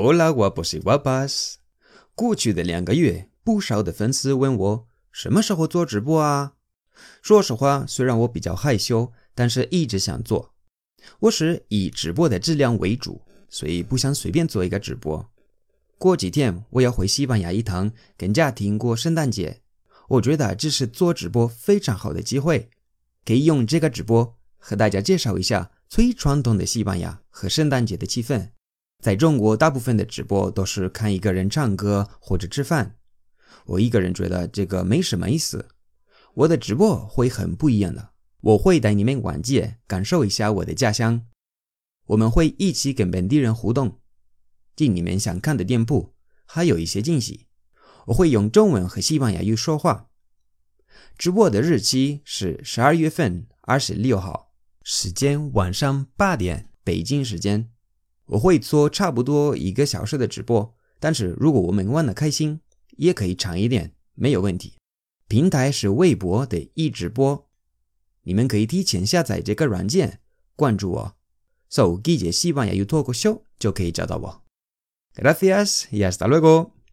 Hola guapos y guapas。过去的两个月，不少的粉丝问我什么时候做直播啊？说实话，虽然我比较害羞，但是一直想做。我是以直播的质量为主，所以不想随便做一个直播。过几天我要回西班牙一趟，跟家庭过圣诞节。我觉得这是做直播非常好的机会，可以用这个直播和大家介绍一下最传统的西班牙和圣诞节的气氛。在中国，大部分的直播都是看一个人唱歌或者吃饭。我一个人觉得这个没什么意思。我的直播会很不一样的，我会带你们逛街，感受一下我的家乡。我们会一起跟本地人互动，进你们想看的店铺，还有一些惊喜。我会用中文和西班牙语说话。直播的日期是十二月份二十六号，时间晚上八点，北京时间。我会做差不多一个小时的直播，但是如果我们玩的开心，也可以长一点，没有问题。平台是微博的一直播，你们可以提前下载这个软件，关注我，So，季节希望也有脱口秀”就可以找到我。Gracias y hasta luego。